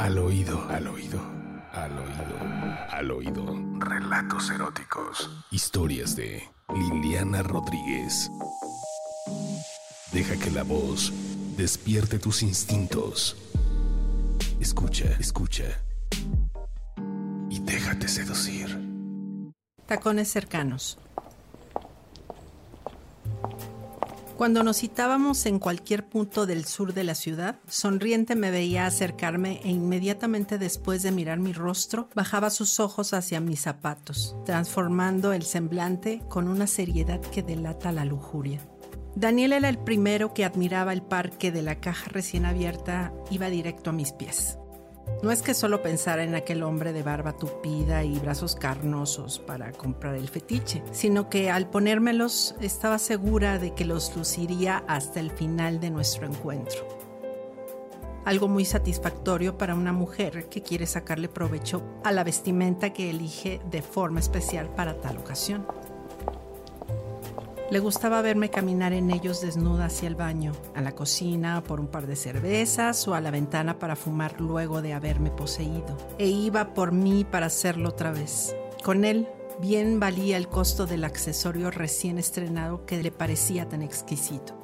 Al oído, al oído, al oído, al oído. Relatos eróticos. Historias de Liliana Rodríguez. Deja que la voz despierte tus instintos. Escucha, escucha. Y déjate seducir. Tacones cercanos. Cuando nos citábamos en cualquier punto del sur de la ciudad, sonriente me veía acercarme e inmediatamente después de mirar mi rostro, bajaba sus ojos hacia mis zapatos, transformando el semblante con una seriedad que delata la lujuria. Daniel era el primero que admiraba el parque de la caja recién abierta, iba directo a mis pies. No es que solo pensara en aquel hombre de barba tupida y brazos carnosos para comprar el fetiche, sino que al ponérmelos estaba segura de que los luciría hasta el final de nuestro encuentro. Algo muy satisfactorio para una mujer que quiere sacarle provecho a la vestimenta que elige de forma especial para tal ocasión. Le gustaba verme caminar en ellos desnuda hacia el baño, a la cocina por un par de cervezas o a la ventana para fumar luego de haberme poseído. E iba por mí para hacerlo otra vez. Con él bien valía el costo del accesorio recién estrenado que le parecía tan exquisito.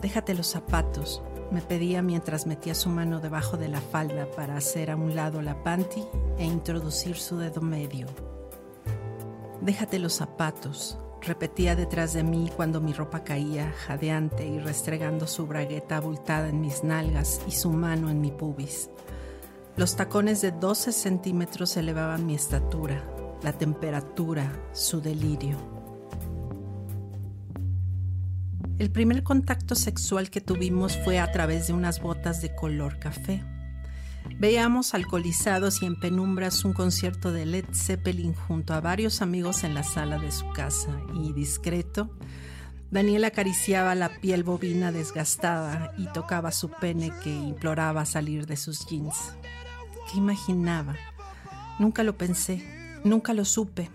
Déjate los zapatos, me pedía mientras metía su mano debajo de la falda para hacer a un lado la panty e introducir su dedo medio. Déjate los zapatos, repetía detrás de mí cuando mi ropa caía, jadeante y restregando su bragueta abultada en mis nalgas y su mano en mi pubis. Los tacones de 12 centímetros elevaban mi estatura, la temperatura, su delirio. El primer contacto sexual que tuvimos fue a través de unas botas de color café. Veíamos alcoholizados y en penumbras un concierto de Led Zeppelin junto a varios amigos en la sala de su casa y discreto, Daniel acariciaba la piel bovina desgastada y tocaba su pene que imploraba salir de sus jeans. ¿Qué imaginaba? Nunca lo pensé, nunca lo supe,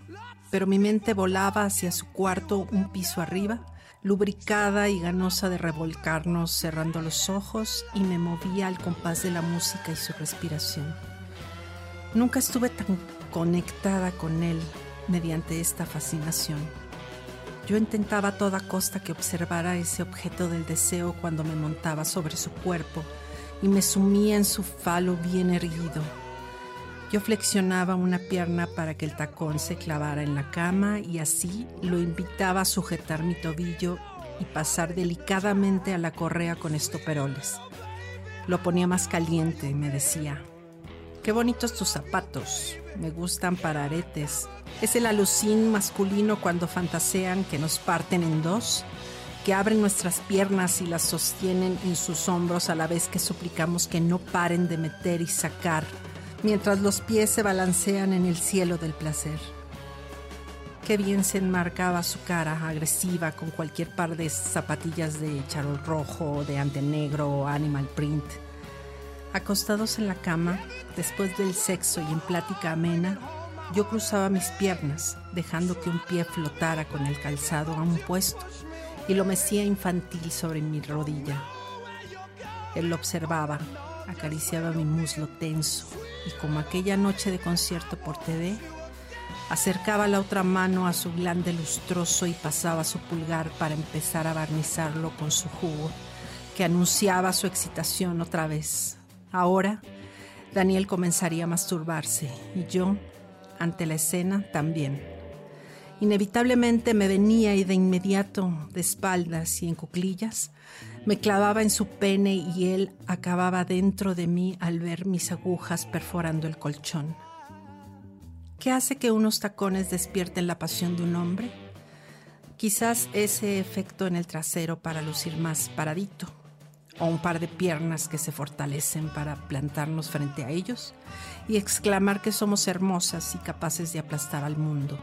pero mi mente volaba hacia su cuarto un piso arriba lubricada y ganosa de revolcarnos, cerrando los ojos y me movía al compás de la música y su respiración. Nunca estuve tan conectada con él mediante esta fascinación. Yo intentaba a toda costa que observara ese objeto del deseo cuando me montaba sobre su cuerpo y me sumía en su falo bien erguido yo flexionaba una pierna para que el tacón se clavara en la cama y así lo invitaba a sujetar mi tobillo y pasar delicadamente a la correa con estoperoles. Lo ponía más caliente, me decía. Qué bonitos tus zapatos, me gustan para aretes. Es el alucín masculino cuando fantasean que nos parten en dos, que abren nuestras piernas y las sostienen en sus hombros a la vez que suplicamos que no paren de meter y sacar mientras los pies se balancean en el cielo del placer. Qué bien se enmarcaba su cara agresiva con cualquier par de zapatillas de charol rojo, de ante negro o animal print. Acostados en la cama, después del sexo y en plática amena, yo cruzaba mis piernas, dejando que un pie flotara con el calzado a un puesto, y lo mecía infantil sobre mi rodilla. Él lo observaba, acariciaba mi muslo tenso, y como aquella noche de concierto por TV, acercaba la otra mano a su glande lustroso y pasaba su pulgar para empezar a barnizarlo con su jugo, que anunciaba su excitación otra vez. Ahora, Daniel comenzaría a masturbarse y yo, ante la escena, también. Inevitablemente me venía y de inmediato, de espaldas y en cuclillas, me clavaba en su pene y él acababa dentro de mí al ver mis agujas perforando el colchón. ¿Qué hace que unos tacones despierten la pasión de un hombre? Quizás ese efecto en el trasero para lucir más paradito, o un par de piernas que se fortalecen para plantarnos frente a ellos y exclamar que somos hermosas y capaces de aplastar al mundo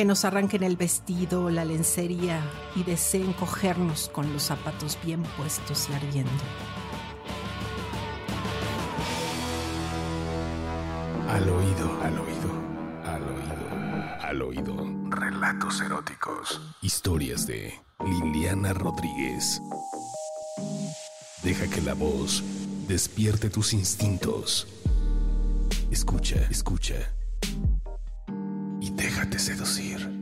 que nos arranquen el vestido, la lencería y deseen cogernos con los zapatos bien puestos y ardiendo. Al oído, al oído, al oído, al oído. Relatos eróticos. Historias de Liliana Rodríguez. Deja que la voz despierte tus instintos. Escucha, escucha. Déjate seducir.